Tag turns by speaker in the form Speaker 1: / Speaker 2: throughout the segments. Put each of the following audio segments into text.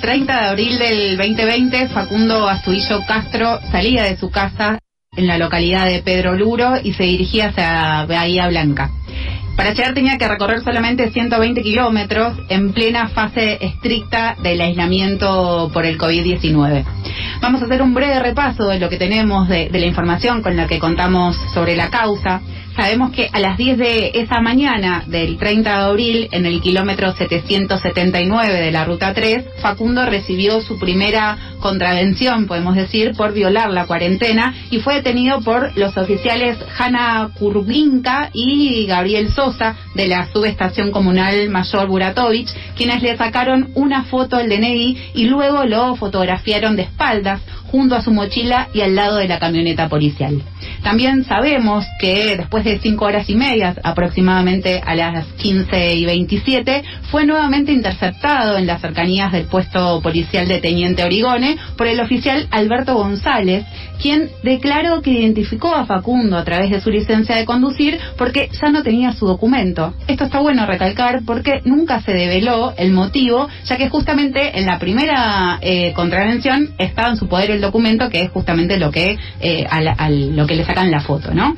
Speaker 1: El 30 de abril del 2020, Facundo Astudillo Castro salía de su casa en la localidad de Pedro Luro y se dirigía hacia Bahía Blanca. Para llegar tenía que recorrer solamente 120 kilómetros en plena fase estricta del aislamiento por el COVID-19. Vamos a hacer un breve repaso de lo que tenemos de, de la información con la que contamos sobre la causa. Sabemos que a las 10 de esa mañana del 30 de abril, en el kilómetro 779 de la ruta 3, Facundo recibió su primera contravención, podemos decir, por violar la cuarentena y fue detenido por los oficiales Hanna Kurblinka y Gabriel Sosa de la subestación comunal Mayor Buratovich, quienes le sacaron una foto al DNI y luego lo fotografiaron de espaldas junto a su mochila y al lado de la camioneta policial. También sabemos que después de cinco horas y media, aproximadamente a las 15 y 27, fue nuevamente interceptado en las cercanías del puesto policial de Teniente Origone por el oficial Alberto González, quien declaró que identificó a Facundo a través de su licencia de conducir porque ya no tenía su documento. Esto está bueno recalcar porque nunca se develó el motivo, ya que justamente en la primera eh, contravención estaba en su poder el documento, que es justamente lo que, eh, lo que le sacan la foto, ¿no?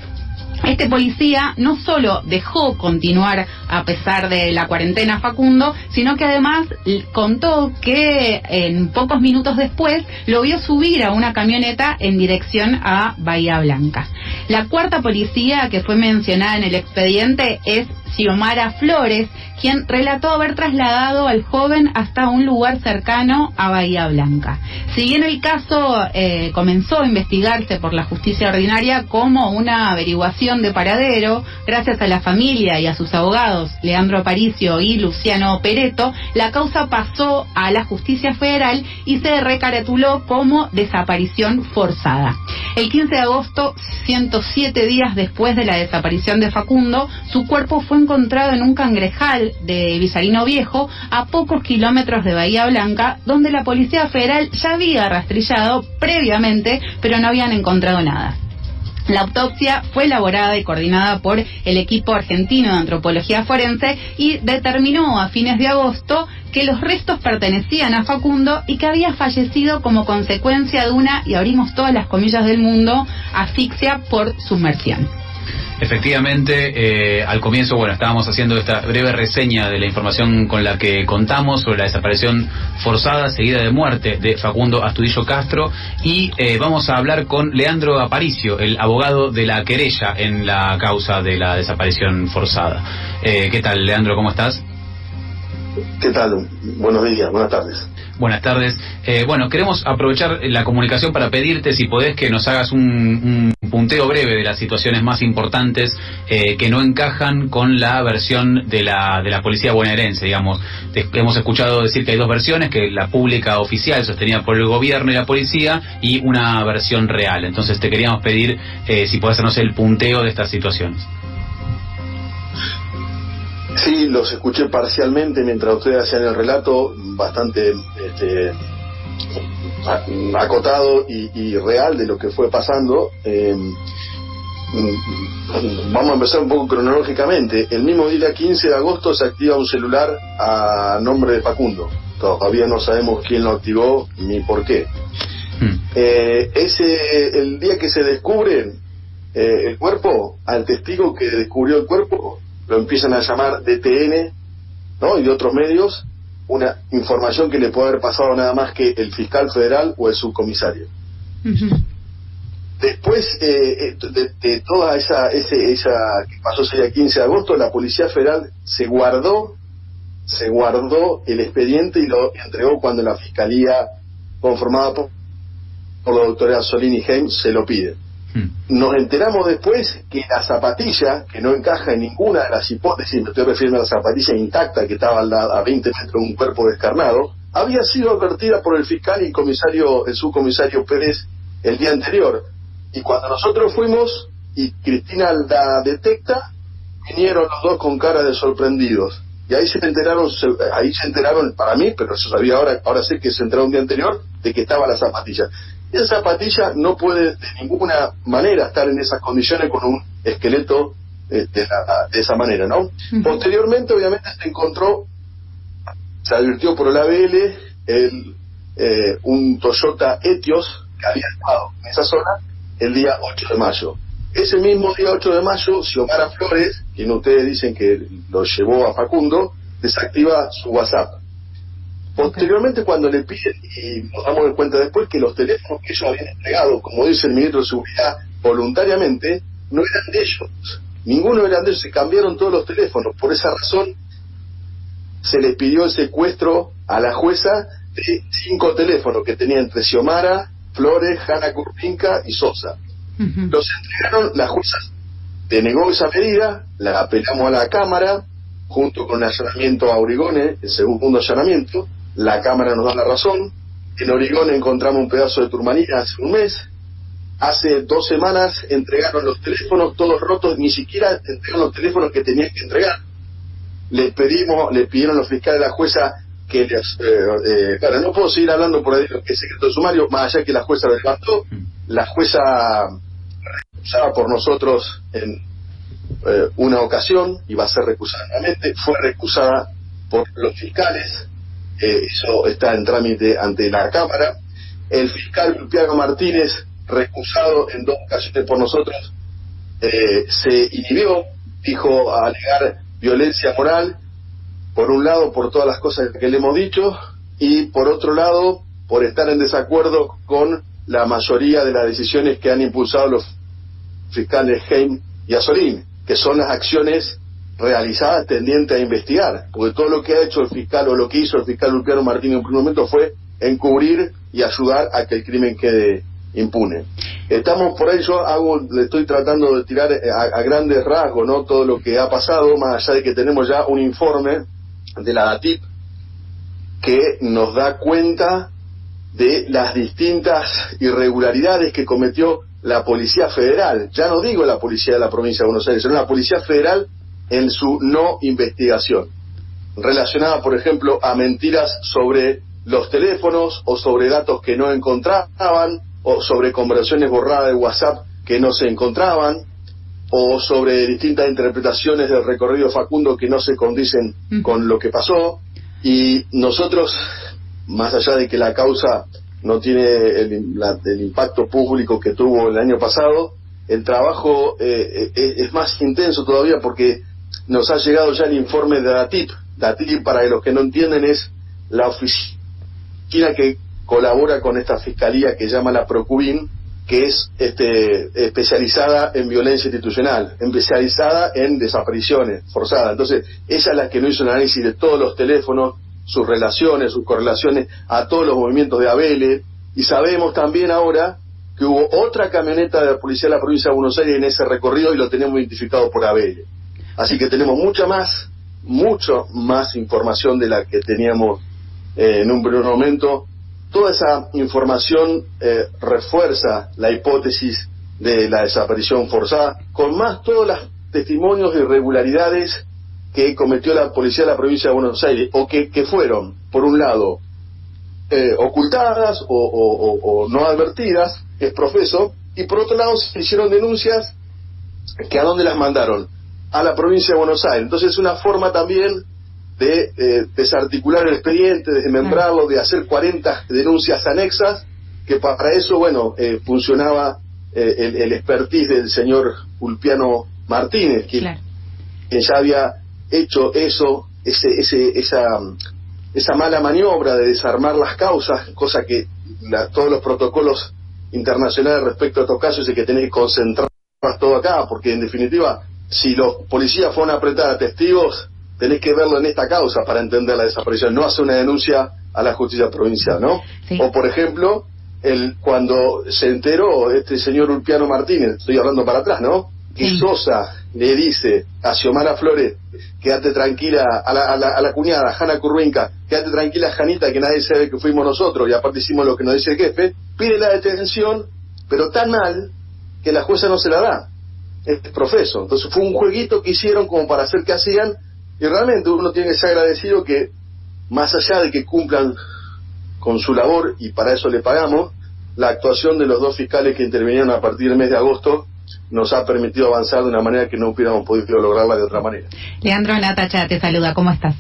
Speaker 1: Este policía no solo dejó continuar a pesar de la cuarentena Facundo, sino que además contó que en pocos minutos después lo vio subir a una camioneta en dirección a Bahía Blanca. La cuarta policía que fue mencionada en el expediente es Xiomara Flores, quien relató haber trasladado al joven hasta un lugar cercano a Bahía Blanca. Si bien el caso eh, comenzó a investigarse por la justicia ordinaria como una averiguación de paradero, gracias a la familia y a sus abogados, Leandro Aparicio y Luciano Pereto, la causa pasó a la justicia federal y se recaratuló como desaparición forzada. El 15 de agosto, 107 días después de la desaparición de Facundo, su cuerpo fue encontrado en un cangrejal de Vizarino Viejo, a pocos kilómetros de Bahía Blanca, donde la Policía Federal ya había rastrillado previamente, pero no habían encontrado nada. La autopsia fue elaborada y coordinada por el equipo argentino de antropología forense y determinó a fines de agosto que los restos pertenecían a Facundo y que había fallecido como consecuencia de una, y abrimos todas las comillas del mundo, asfixia por sumersión.
Speaker 2: Efectivamente, eh, al comienzo, bueno, estábamos haciendo esta breve reseña de la información con la que contamos sobre la desaparición forzada seguida de muerte de Facundo Astudillo Castro y eh, vamos a hablar con Leandro Aparicio, el abogado de la querella en la causa de la desaparición forzada. Eh, ¿Qué tal, Leandro? ¿Cómo estás?
Speaker 3: ¿Qué tal? Buenos días, buenas tardes.
Speaker 2: Buenas tardes. Eh, bueno, queremos aprovechar la comunicación para pedirte si podés que nos hagas un, un punteo breve de las situaciones más importantes eh, que no encajan con la versión de la, de la policía bonaerense, digamos. Hemos escuchado decir que hay dos versiones, que la pública oficial sostenida por el gobierno y la policía y una versión real. Entonces te queríamos pedir eh, si podés hacernos el punteo de estas situaciones.
Speaker 3: Sí, los escuché parcialmente mientras ustedes hacían el relato, bastante este, acotado y, y, real de lo que fue pasando. Eh, vamos a empezar un poco cronológicamente. El mismo día 15 de agosto se activa un celular a nombre de Facundo. Todavía no sabemos quién lo activó ni por qué. Hmm. Eh, ese, el día que se descubre eh, el cuerpo, al testigo que descubrió el cuerpo, lo empiezan a llamar DTN, ¿no? Y de otros medios, una información que le puede haber pasado nada más que el fiscal federal o el subcomisario. Uh -huh. Después eh, de, de, toda esa, ese, esa que pasó ese día 15 de agosto, la Policía Federal se guardó se guardó el expediente y lo entregó cuando la fiscalía conformada por, por la doctora Solini Heim se lo pide. Hmm. Nos enteramos después que la zapatilla, que no encaja en ninguna de las hipótesis, me estoy refiriendo a la zapatilla intacta que estaba a 20 metros de un cuerpo descarnado, había sido advertida por el fiscal y comisario, el subcomisario Pérez el día anterior. Y cuando nosotros fuimos y Cristina la detecta, vinieron los dos con cara de sorprendidos. Y ahí se enteraron, ahí se enteraron para mí, pero eso sabía ahora, ahora sé que se enteraron un día anterior, de que estaba la zapatilla. Esa zapatilla no puede de ninguna manera estar en esas condiciones con un esqueleto eh, de, esa manera, ¿no? Posteriormente, obviamente, se encontró, se advirtió por el ABL el, eh, un Toyota Etios que había estado en esa zona el día 8 de mayo. Ese mismo día 8 de mayo, Xiomara Flores, quien ustedes dicen que lo llevó a Facundo, desactiva su WhatsApp. Posteriormente, cuando le piden, y nos damos cuenta después que los teléfonos que ellos habían entregado, como dice el ministro de Seguridad, voluntariamente, no eran de ellos. Ninguno eran de ellos, se cambiaron todos los teléfonos. Por esa razón, se les pidió el secuestro a la jueza de cinco teléfonos que tenía entre Xiomara, Flores, Hanna Curpinca y Sosa. Los entregaron, la jueza denegó esa medida, la apelamos a la Cámara, junto con el allanamiento a Origone, el segundo allanamiento, la Cámara nos da la razón, en Origone encontramos un pedazo de turmanía hace un mes, hace dos semanas entregaron los teléfonos todos rotos, ni siquiera entregaron los teléfonos que tenían que entregar. Le pedimos, le pidieron los fiscales a la jueza que les, eh, eh, no puedo seguir hablando por ahí que es secreto de sumario, más allá que la jueza lo levantó, la jueza recusada por nosotros en eh, una ocasión, va a ser recusada. Nuevamente, fue recusada por los fiscales, eso está en trámite ante la Cámara, el fiscal Lupiano Martínez, recusado en dos ocasiones por nosotros, se inhibió, dijo alegar violencia moral, por un lado por todas las cosas que le hemos dicho y por otro lado por estar en desacuerdo con la mayoría de las decisiones que han impulsado los fiscales Heim y Azorín, que son las acciones realizadas tendientes a investigar, porque todo lo que ha hecho el fiscal o lo que hizo el fiscal Lupiano Martín en un momento fue encubrir y ayudar a que el crimen quede impune. Estamos por ello, hago, le estoy tratando de tirar a, grandes rasgos no todo lo que ha pasado, más allá de que tenemos ya un informe de la DATIP que nos da cuenta de las distintas irregularidades que cometió la Policía Federal, ya no digo la Policía de la Provincia de Buenos Aires, sino la Policía Federal en su no investigación, relacionada, por ejemplo, a mentiras sobre los teléfonos o sobre datos que no encontraban o sobre conversaciones borradas de WhatsApp que no se encontraban, o sobre distintas interpretaciones del recorrido Facundo que no se condicen con lo que pasó. Y nosotros, más allá de que la causa no tiene el, impacto público que tuvo el año pasado, el trabajo eh, eh, es más intenso todavía porque nos ha llegado ya el informe de DATIP. DATIP, para los que no entienden, es la oficina que colabora con esta fiscalía que llama la Procubin, que es este, especializada en violencia institucional, especializada en desapariciones forzadas. Entonces, ella es la que no hizo el análisis de todos los teléfonos, sus relaciones, sus correlaciones a todos los movimientos de Abele, y sabemos también ahora que hubo otra camioneta de la policía de la provincia de Buenos Aires en ese recorrido y lo tenemos identificado por Abele. Así que tenemos mucha más, mucho más información de la que teníamos eh, en un primer momento. Toda esa información eh, refuerza la hipótesis de la desaparición forzada, con más todos los testimonios de irregularidades que cometió la policía de la provincia de Buenos Aires, o que, fueron, por un lado, eh, ocultadas o, no advertidas, es profeso, y por otro lado se hicieron denuncias que a dónde las mandaron, a la provincia de Buenos Aires. Entonces es una forma también de eh, desarticular el expediente, de desmembrarlo, de hacer 40 denuncias anexas, que para eso, bueno, eh, funcionaba eh, el, expertise del señor Ulpiano Martínez, que, ya había hecho eso, ese, ese, esa, esa mala maniobra de desarmar las causas, cosa que todos los protocolos internacionales respecto a estos casos es que tenés que concentrar todo acá, porque en definitiva, si los policías fueron a apretar a testigos, tenés que verlo en esta causa para entender la desaparición, no hacer una denuncia a la justicia provincial, ¿no? O por ejemplo, el cuando se enteró este señor Ulpiano Martínez, estoy hablando para atrás, ¿no? Y Sosa le dice a Xiomara Flores, quédate tranquila, a la, a la, cuñada, Jana Curruinca, quédate tranquila, Janita, que nadie sabe que fuimos nosotros y aparte hicimos lo que nos dice el jefe, pide la detención, pero tan mal que la jueza no se la da. Es profeso. Entonces fue un jueguito que hicieron como para hacer que hacían y realmente uno tiene que ser agradecido que más allá de que cumplan con su labor y para eso le pagamos, la actuación de los dos fiscales que intervinieron a partir del mes de agosto nos ha permitido avanzar de una manera que no hubiéramos podido lograrla de otra manera.
Speaker 1: Leandro Natacha te saluda, ¿cómo estás?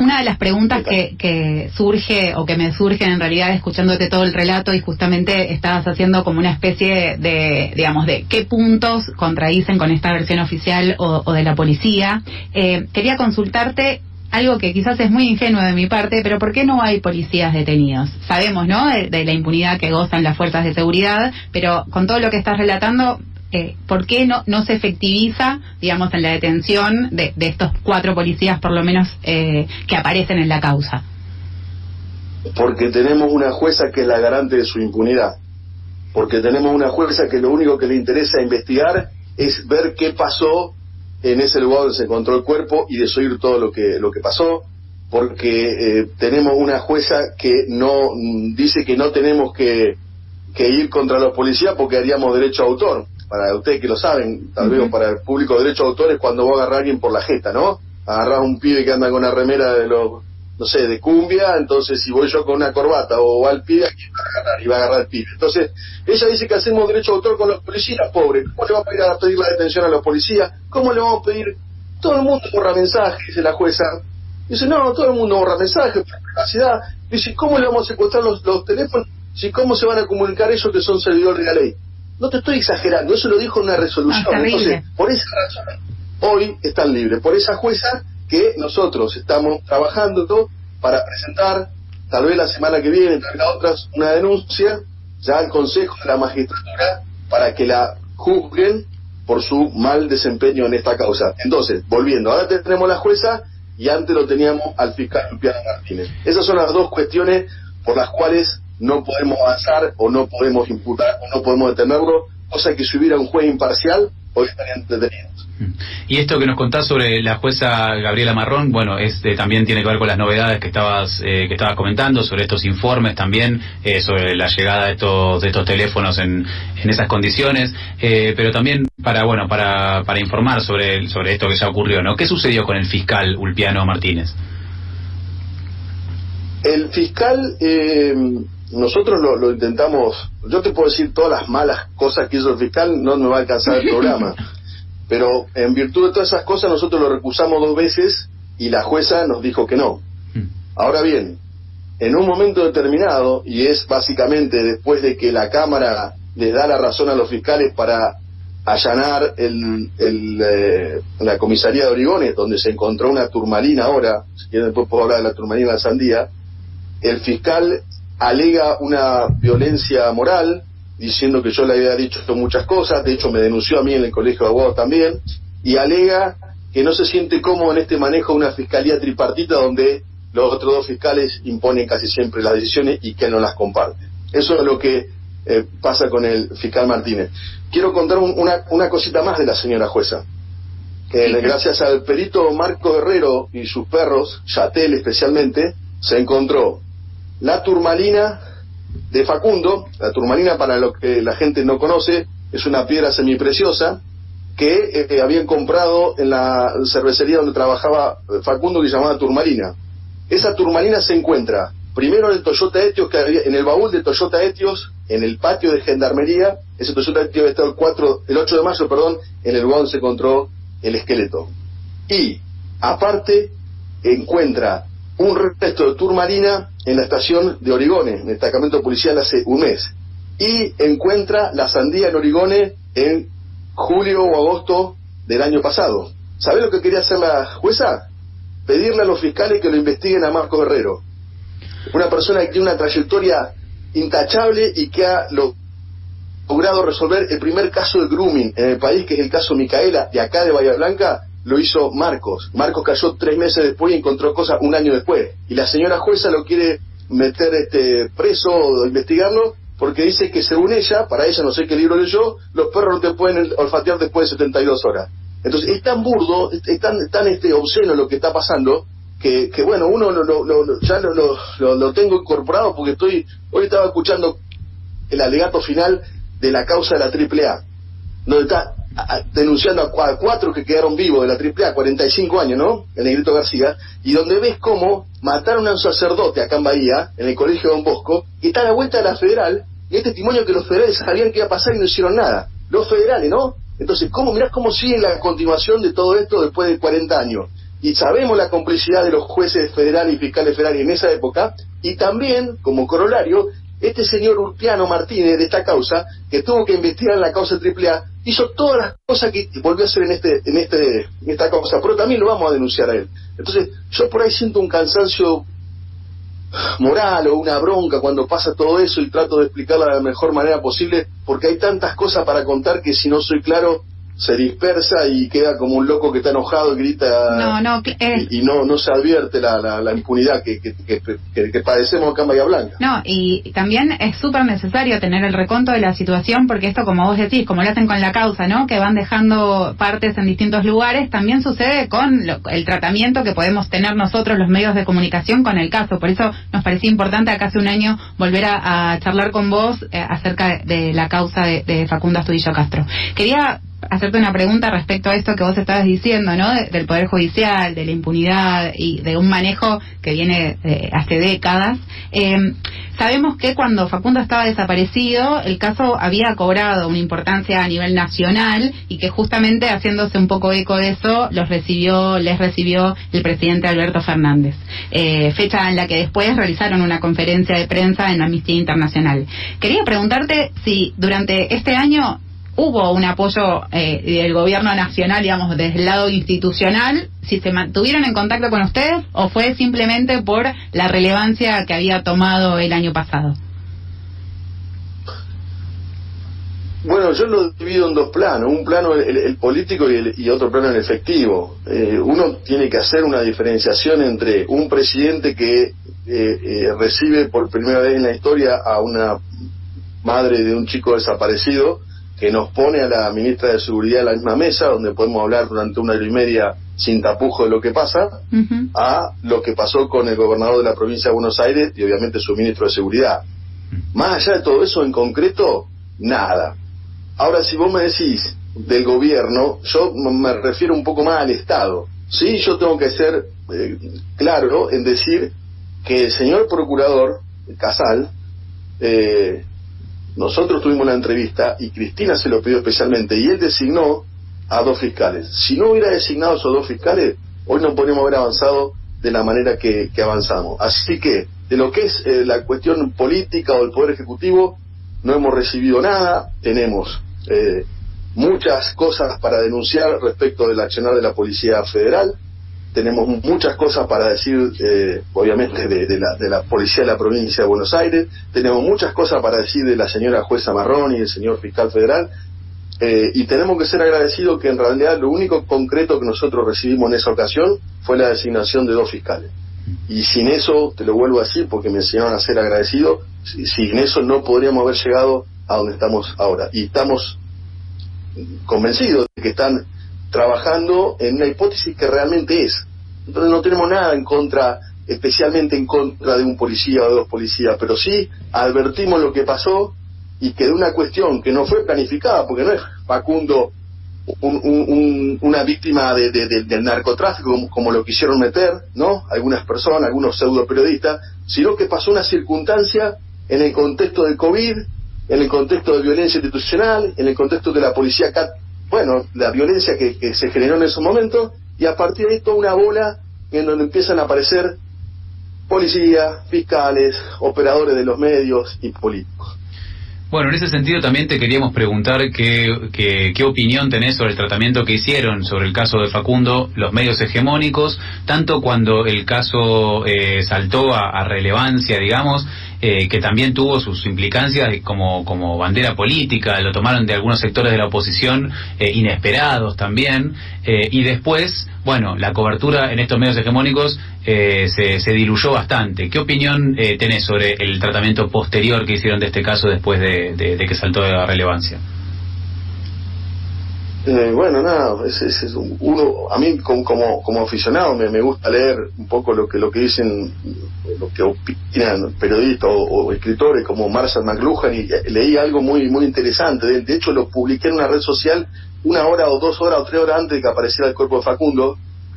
Speaker 1: Una de las preguntas que, que, surge o que me surgen en realidad escuchándote todo el relato y justamente estabas haciendo como una especie de, digamos, de qué puntos contradicen con esta versión oficial o, de la policía. Eh, quería consultarte algo que quizás es muy ingenuo de mi parte, pero ¿por qué no hay policías detenidos? Sabemos, ¿no?, de, la impunidad que gozan las fuerzas de seguridad, pero con todo lo que estás relatando, eh, ¿por qué no, no se efectiviza, digamos, en la detención de, estos cuatro policías, por lo menos, eh, que aparecen en la causa?
Speaker 3: Porque tenemos una jueza que es la garante de su impunidad. Porque tenemos una jueza que lo único que le interesa investigar es ver qué pasó en ese lugar donde se encontró el cuerpo y desoír todo lo que, lo que pasó, porque eh, tenemos una jueza que no dice que no tenemos que, que, ir contra los policías porque haríamos derecho a autor. Para ustedes que lo saben, tal vez para el público derecho a autor es cuando vos agarrar a alguien por la jeta, ¿no? Agarrás a un pibe que anda con una remera de los no sé, de cumbia, entonces si voy yo con una corbata o va al pibe, aquí va a agarrar? Y va a agarrar el pibe. Entonces, ella dice que hacemos derecho de autor con los policías, pobre. ¿Cómo le vamos a pedir, a pedir la detención a los policías? ¿Cómo le vamos a pedir? Todo el mundo borra mensajes, dice la jueza. Dice, no, todo el mundo borra mensajes, por privacidad. Dice, ¿cómo le vamos a secuestrar los, teléfonos? Si, ¿cómo se van a comunicar ellos que son servidores de la ley? No te estoy exagerando, eso lo dijo en una resolución. Ah, entonces, por esa razón, hoy están libres. Por esa jueza que nosotros estamos trabajando para presentar, tal vez la semana que viene, tal vez la otra, una denuncia ya al Consejo de la Magistratura para que la juzguen por su mal desempeño en esta causa. Entonces, volviendo, ahora tenemos la jueza y antes lo teníamos al fiscal Lupiano Martínez. Esas son las dos cuestiones por las cuales no podemos avanzar o no podemos imputar o no podemos detenerlo, cosa que si hubiera un juez imparcial, hoy estarían detenidos.
Speaker 2: Y esto que nos contás sobre la jueza Gabriela Marrón, bueno, este también tiene que ver con las novedades que estabas eh, que estabas comentando sobre estos informes también eh, sobre la llegada de estos de estos teléfonos en, en esas condiciones, eh, pero también para bueno para, para informar sobre sobre esto que ya ocurrió, ¿no? ¿Qué sucedió con el fiscal Ulpiano Martínez?
Speaker 3: El fiscal nosotros lo, lo, intentamos, yo te puedo decir todas las malas cosas que hizo el fiscal, no me va a alcanzar el programa. Pero en virtud de todas esas cosas nosotros lo recusamos dos veces y la jueza nos dijo que no. Hmm. Ahora bien, en un momento determinado, y es básicamente después de que la Cámara le da la razón a los fiscales para allanar el, el, eh, la comisaría de Origones, donde se encontró una turmalina ahora, si quieren después puedo hablar de la turmalina de la sandía, el fiscal alega una violencia moral, diciendo que yo le había dicho muchas cosas, de hecho me denunció a mí en el colegio de abogados también, y alega que no se siente cómodo en este manejo de una fiscalía tripartita donde los otros dos fiscales imponen casi siempre las decisiones y que él no las comparte. Eso es lo que eh, pasa con el fiscal Martínez. Quiero contar una, una, cosita más de la señora jueza. gracias al perito Marco Herrero y sus perros, Yatel especialmente, se encontró la turmalina de Facundo, la turmalina para lo que la gente no conoce, es una piedra semipreciosa que eh, habían comprado en la cervecería donde trabajaba Facundo que se llamaba turmalina. Esa turmalina se encuentra primero en el Toyota Etios, que había, en el baúl de Toyota Etios, en el patio de gendarmería, ese Toyota Etios había estado el, 4, el 8 de mayo, perdón, en el donde se encontró el esqueleto. Y, aparte, encuentra un resto de turmalina en la estación de Origones, en el destacamento policial hace un mes. Y encuentra la sandía en Origones en julio o agosto del año pasado. ¿Sabe lo que quería hacer la jueza? Pedirle a los fiscales que lo investiguen a Marco Guerrero. Una persona que tiene una trayectoria intachable y que ha logrado resolver el primer caso de grooming en el país, que es el caso Micaela, de acá de Bahía Blanca, lo hizo Marcos. Marcos cayó tres meses después y encontró cosas un año después. Y la señora jueza lo quiere meter este preso o investigarlo porque dice que según ella, para ella no sé qué libro leyó, los perros no te pueden olfatear después de 72 horas. Entonces es tan burdo, es tan, tan este obsceno lo que está pasando, que, que bueno, uno lo, lo, ya lo, lo, tengo incorporado porque estoy, hoy estaba escuchando el alegato final de la causa de la AAA, donde está denunciando a cuatro que quedaron vivos de la AAA, 45 años, ¿no? El Negrito García, y donde ves cómo mataron a un sacerdote acá en Bahía, en el colegio Don Bosco, y está a la vuelta de la federal, y hay testimonio que los federales sabían que iba a pasar y no hicieron nada. Los federales, ¿no? Entonces, ¿cómo mirás cómo sigue la continuación de todo esto después de 40 años? Y sabemos la complicidad de los jueces federales y fiscales federales en esa época, y también, como corolario, este señor Urtiano Martínez de esta causa, que tuvo que investigar la causa AAA, hizo todas las cosas que volvió a hacer en este, en este, en esta causa, pero también lo vamos a denunciar a él. Entonces, yo por ahí siento un cansancio moral o una bronca cuando pasa todo eso y trato de explicarla de la mejor manera posible, porque hay tantas cosas para contar que si no soy claro, se dispersa y queda como un loco que está enojado y grita
Speaker 1: no, no,
Speaker 3: y, no no se advierte la, la, impunidad que, que, que, padecemos acá en Bahía Blanca.
Speaker 1: No, y también es súper necesario tener el reconto de la situación porque esto, como vos decís, como lo hacen con la causa, ¿no? Que van dejando partes en distintos lugares, también sucede con el tratamiento que podemos tener nosotros, los medios de comunicación, con el caso. Por eso nos parecía importante acá hace un año volver a, charlar con vos eh, acerca de, la causa de, de Facundo Astudillo Castro. Quería hacerte una pregunta respecto a esto que vos estabas diciendo, ¿no? del Poder Judicial, de la impunidad y de un manejo que viene eh, hace décadas. Eh, sabemos que cuando Facundo estaba desaparecido, el caso había cobrado una importancia a nivel nacional y que justamente haciéndose un poco eco de eso, los recibió, les recibió el presidente Alberto Fernández. Eh, fecha en la que después realizaron una conferencia de prensa en Amnistía Internacional. Quería preguntarte si durante este año hubo un apoyo eh, del gobierno nacional, digamos, desde el lado institucional, si se mantuvieron en contacto con ustedes o fue simplemente por la relevancia que había tomado el año pasado.
Speaker 3: Bueno, yo lo divido en dos planos, un plano el, político y, otro plano el efectivo. Eh, uno tiene que hacer una diferenciación entre un presidente que eh, recibe por primera vez en la historia a una madre de un chico desaparecido, que nos pone a la ministra de Seguridad en la misma mesa, donde podemos hablar durante una hora y media sin tapujo de lo que pasa, a lo que pasó con el gobernador de la provincia de Buenos Aires y obviamente su ministro de Seguridad. Más allá de todo eso, en concreto, nada. Ahora, si vos me decís del gobierno, yo me refiero un poco más al Estado. Sí, yo tengo que ser eh, claro en decir que el señor procurador Casal eh, nosotros tuvimos una entrevista y Cristina se lo pidió especialmente y él designó a dos fiscales. Si no hubiera designado esos dos fiscales, hoy no podríamos haber avanzado de la manera que, avanzamos. Así que de lo que es eh, la cuestión política o del Poder Ejecutivo, no hemos recibido nada, tenemos eh, muchas cosas para denunciar respecto del accionar de la Policía Federal, tenemos muchas cosas para decir, eh, obviamente, de, la, de la policía de la provincia de Buenos Aires, tenemos muchas cosas para decir de la señora jueza Marrón y del señor fiscal federal, eh, y tenemos que ser agradecidos que en realidad lo único concreto que nosotros recibimos en esa ocasión fue la designación de dos fiscales. Y sin eso, te lo vuelvo a decir porque me enseñaron a ser agradecido, sin eso no podríamos haber llegado a donde estamos ahora. Y estamos convencidos de que están trabajando en una hipótesis que realmente es. Entonces no tenemos nada en contra, especialmente en contra de un policía o de dos policías, pero sí advertimos lo que pasó y que de una cuestión que no fue planificada, porque no es Facundo una víctima del narcotráfico como, como, lo quisieron meter, ¿no? Algunas personas, algunos pseudo periodistas, sino que pasó una circunstancia en el contexto del COVID, en el contexto de violencia institucional, en el contexto de la policía bueno, la violencia que, se generó en esos momentos y a partir de esto una bola en donde empiezan a aparecer policías, fiscales, operadores de los medios y políticos.
Speaker 2: Bueno, en ese sentido también te queríamos preguntar qué, qué, opinión tenés sobre el tratamiento que hicieron sobre el caso de Facundo los medios hegemónicos, tanto cuando el caso eh, saltó a, relevancia, digamos, eh, que también tuvo sus implicancias como, como bandera política, lo tomaron de algunos sectores de la oposición eh, inesperados también, y después, bueno, la cobertura en estos medios hegemónicos se, se, diluyó bastante. ¿Qué opinión tenés sobre el tratamiento posterior que hicieron de este caso después de, de que saltó de la relevancia?
Speaker 3: Eh, bueno, nada, es, es, uno, a mí como, como, como aficionado me, me, gusta leer un poco lo que lo que dicen, lo que opinan periodistas o, escritores como Marshall McLuhan y eh, leí algo muy muy interesante. De, de, hecho lo publiqué en una red social una hora o dos horas o tres horas antes de que apareciera el cuerpo de Facundo.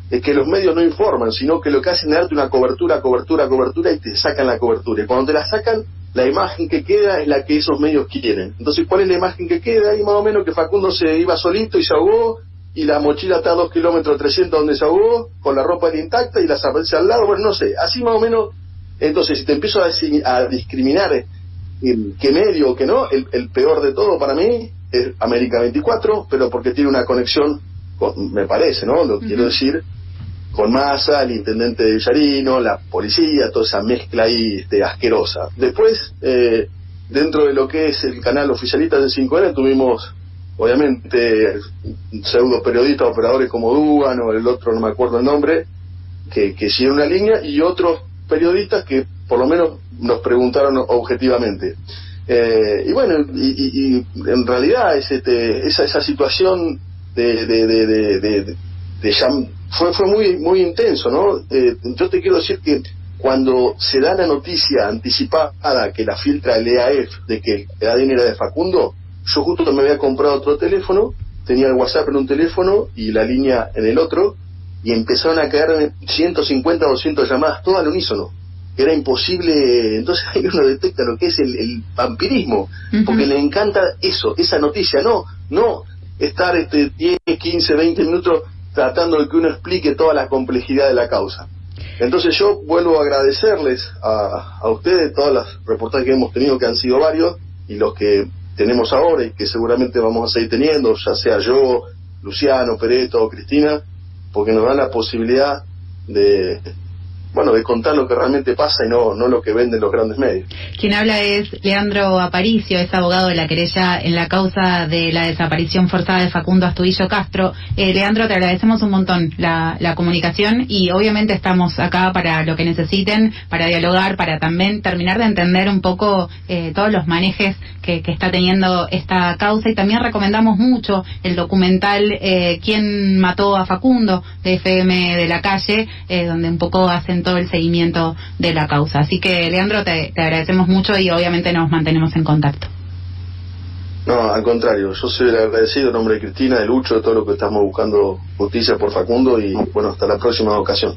Speaker 3: Es que los medios no informan, sino que lo que hacen es darte una cobertura, cobertura, cobertura y te sacan la cobertura. Y cuando te la sacan, la imagen que queda es la que esos medios quieren. Entonces, ¿cuál es la imagen que queda? Y más o menos que Facundo se iba solito y se ahogó, y la mochila está a dos kilómetros 300 donde se ahogó, con la ropa intacta y la zapatilla al lado, bueno, no sé, así más o menos. Entonces, si te empiezo a, a discriminar qué medio o qué no, el, peor de todo para mí es América 24, pero porque tiene una conexión, me parece, ¿no? Lo quiero decir, con Massa, el intendente de Villarino, la policía, toda esa mezcla ahí este, asquerosa. Después, eh, dentro de lo que es el canal oficialista de 5N, tuvimos, obviamente, pseudo periodistas, operadores como Dugan o el otro, no me acuerdo el nombre, que, que hicieron una línea, y otros periodistas que por lo menos nos preguntaron objetivamente. Eh, y bueno, y, en realidad este, esa, esa situación de, de, de, de fue, fue muy, muy intenso, ¿no? Eh, yo te quiero decir que cuando se da la noticia anticipada que la filtra el EAF de que el ADN era de Facundo, yo justo me había comprado otro teléfono, tenía el WhatsApp en un teléfono y la línea en el otro, y empezaron a caer 150, 200 llamadas, todas al unísono. Era imposible, entonces ahí uno detecta lo que es el, vampirismo, porque le encanta eso, esa noticia, no, no estar este 10, 15, 20 minutos tratando de que uno explique toda la complejidad de la causa. Entonces yo vuelvo a agradecerles a, a ustedes todas las reportajes que hemos tenido, que han sido varios, y los que tenemos ahora y que seguramente vamos a seguir teniendo, ya sea yo, Luciano, Pereto o Cristina, porque nos dan la posibilidad de, bueno, de contar lo que realmente pasa y no, no lo que venden los grandes medios.
Speaker 1: Quien habla es Leandro Aparicio, es abogado de la querella en la causa de la desaparición forzada de Facundo Astudillo Castro. Eh, Leandro, te agradecemos un montón la, la, comunicación y obviamente estamos acá para lo que necesiten, para dialogar, para también terminar de entender un poco eh, todos los manejes que, que, está teniendo esta causa y también recomendamos mucho el documental eh, Quién mató a Facundo de FM de la calle, eh, donde un poco hacen todo el seguimiento de la causa. Así que, Leandro, te, agradecemos mucho y obviamente nos mantenemos en contacto.
Speaker 3: No, al contrario, yo soy el agradecido en nombre de Cristina, de Lucho, de todo lo que estamos buscando justicia por Facundo y bueno, hasta la próxima ocasión.